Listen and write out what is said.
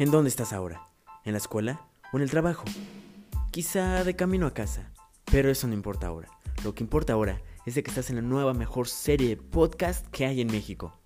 ¿En dónde estás ahora? ¿En la escuela o en el trabajo? Quizá de camino a casa. Pero eso no importa ahora. Lo que importa ahora es de que estás en la nueva mejor serie de podcast que hay en México.